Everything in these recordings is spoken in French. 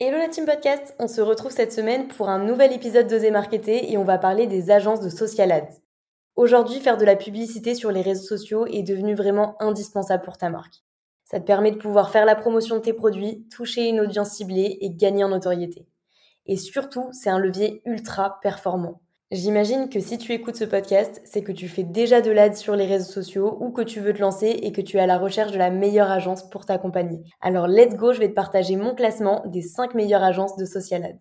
Hello la team podcast, on se retrouve cette semaine pour un nouvel épisode d'Oser Marketer et on va parler des agences de social ads. Aujourd'hui, faire de la publicité sur les réseaux sociaux est devenu vraiment indispensable pour ta marque. Ça te permet de pouvoir faire la promotion de tes produits, toucher une audience ciblée et gagner en notoriété. Et surtout, c'est un levier ultra performant. J'imagine que si tu écoutes ce podcast, c'est que tu fais déjà de l'aide sur les réseaux sociaux ou que tu veux te lancer et que tu es à la recherche de la meilleure agence pour t'accompagner. Alors let's go, je vais te partager mon classement des 5 meilleures agences de social ads.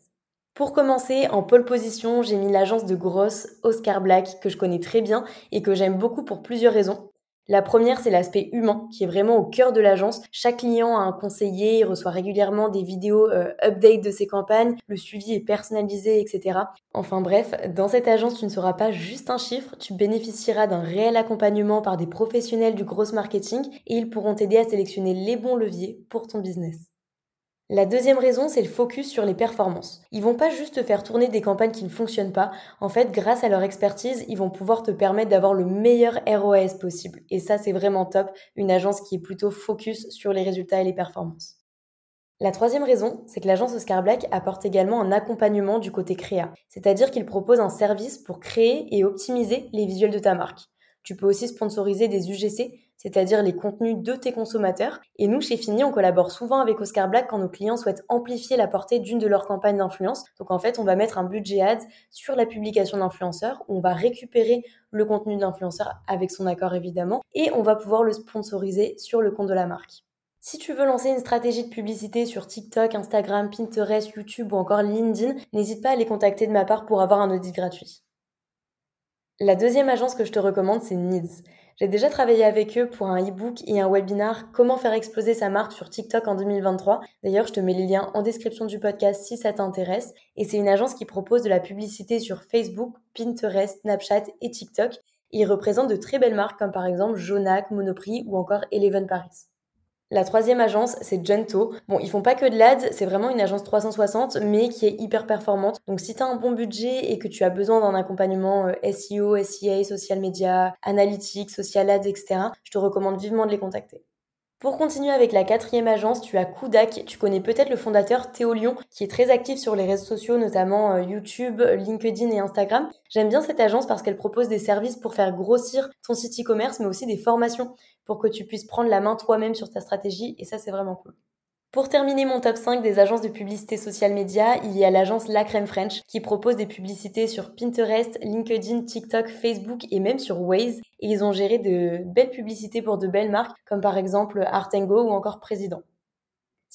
Pour commencer, en pole position, j'ai mis l'agence de Gross Oscar Black que je connais très bien et que j'aime beaucoup pour plusieurs raisons. La première, c'est l'aspect humain qui est vraiment au cœur de l'agence. Chaque client a un conseiller, il reçoit régulièrement des vidéos euh, update de ses campagnes, le suivi est personnalisé, etc. Enfin bref, dans cette agence, tu ne seras pas juste un chiffre, tu bénéficieras d'un réel accompagnement par des professionnels du gros marketing et ils pourront t'aider à sélectionner les bons leviers pour ton business. La deuxième raison, c'est le focus sur les performances. Ils vont pas juste te faire tourner des campagnes qui ne fonctionnent pas. En fait, grâce à leur expertise, ils vont pouvoir te permettre d'avoir le meilleur ROAS possible. Et ça, c'est vraiment top. Une agence qui est plutôt focus sur les résultats et les performances. La troisième raison, c'est que l'agence Oscar Black apporte également un accompagnement du côté créa. C'est-à-dire qu'il propose un service pour créer et optimiser les visuels de ta marque. Tu peux aussi sponsoriser des UGC, c'est-à-dire les contenus de tes consommateurs. Et nous, chez Fini, on collabore souvent avec Oscar Black quand nos clients souhaitent amplifier la portée d'une de leurs campagnes d'influence. Donc en fait, on va mettre un budget ads sur la publication d'influenceurs, on va récupérer le contenu de avec son accord évidemment, et on va pouvoir le sponsoriser sur le compte de la marque. Si tu veux lancer une stratégie de publicité sur TikTok, Instagram, Pinterest, YouTube ou encore LinkedIn, n'hésite pas à les contacter de ma part pour avoir un audit gratuit. La deuxième agence que je te recommande, c'est Needs. J'ai déjà travaillé avec eux pour un e-book et un webinar Comment faire exploser sa marque sur TikTok en 2023. D'ailleurs, je te mets les liens en description du podcast si ça t'intéresse. Et c'est une agence qui propose de la publicité sur Facebook, Pinterest, Snapchat et TikTok. Ils représentent de très belles marques comme par exemple Jonac, Monoprix ou encore Eleven Paris. La troisième agence, c'est Gento. Bon, ils font pas que de l'ADS, c'est vraiment une agence 360, mais qui est hyper performante. Donc, si tu as un bon budget et que tu as besoin d'un accompagnement euh, SEO, SEA, social media, analytics, social ads, etc., je te recommande vivement de les contacter. Pour continuer avec la quatrième agence, tu as Kudak. Tu connais peut-être le fondateur Théo Lyon, qui est très actif sur les réseaux sociaux, notamment euh, YouTube, LinkedIn et Instagram. J'aime bien cette agence parce qu'elle propose des services pour faire grossir ton site e-commerce, mais aussi des formations pour que tu puisses prendre la main toi-même sur ta stratégie. Et ça, c'est vraiment cool. Pour terminer mon top 5 des agences de publicité social média, il y a l'agence La Crème French qui propose des publicités sur Pinterest, LinkedIn, TikTok, Facebook et même sur Waze. Et ils ont géré de belles publicités pour de belles marques comme par exemple Artengo ou encore Président.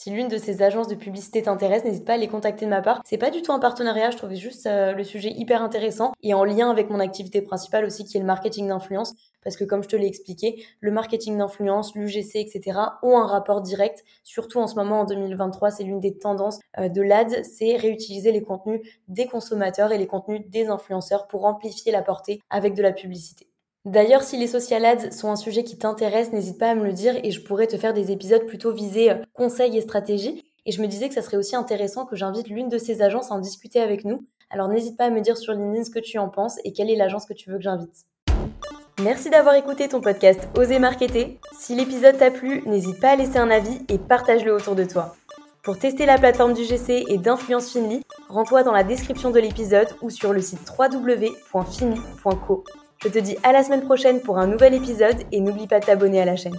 Si l'une de ces agences de publicité t'intéresse, n'hésite pas à les contacter de ma part. C'est pas du tout un partenariat, je trouvais juste euh, le sujet hyper intéressant et en lien avec mon activité principale aussi qui est le marketing d'influence. Parce que comme je te l'ai expliqué, le marketing d'influence, l'UGC, etc. ont un rapport direct. Surtout en ce moment, en 2023, c'est l'une des tendances euh, de l'AD, c'est réutiliser les contenus des consommateurs et les contenus des influenceurs pour amplifier la portée avec de la publicité. D'ailleurs, si les social ads sont un sujet qui t'intéresse, n'hésite pas à me le dire et je pourrais te faire des épisodes plutôt visés euh, conseils et stratégies. Et je me disais que ça serait aussi intéressant que j'invite l'une de ces agences à en discuter avec nous. Alors n'hésite pas à me dire sur LinkedIn ce que tu en penses et quelle est l'agence que tu veux que j'invite. Merci d'avoir écouté ton podcast Oser Marketer. Si l'épisode t'a plu, n'hésite pas à laisser un avis et partage-le autour de toi. Pour tester la plateforme du GC et d'Influence Finly, rends-toi dans la description de l'épisode ou sur le site www.finly.co. Je te dis à la semaine prochaine pour un nouvel épisode et n'oublie pas de t'abonner à la chaîne.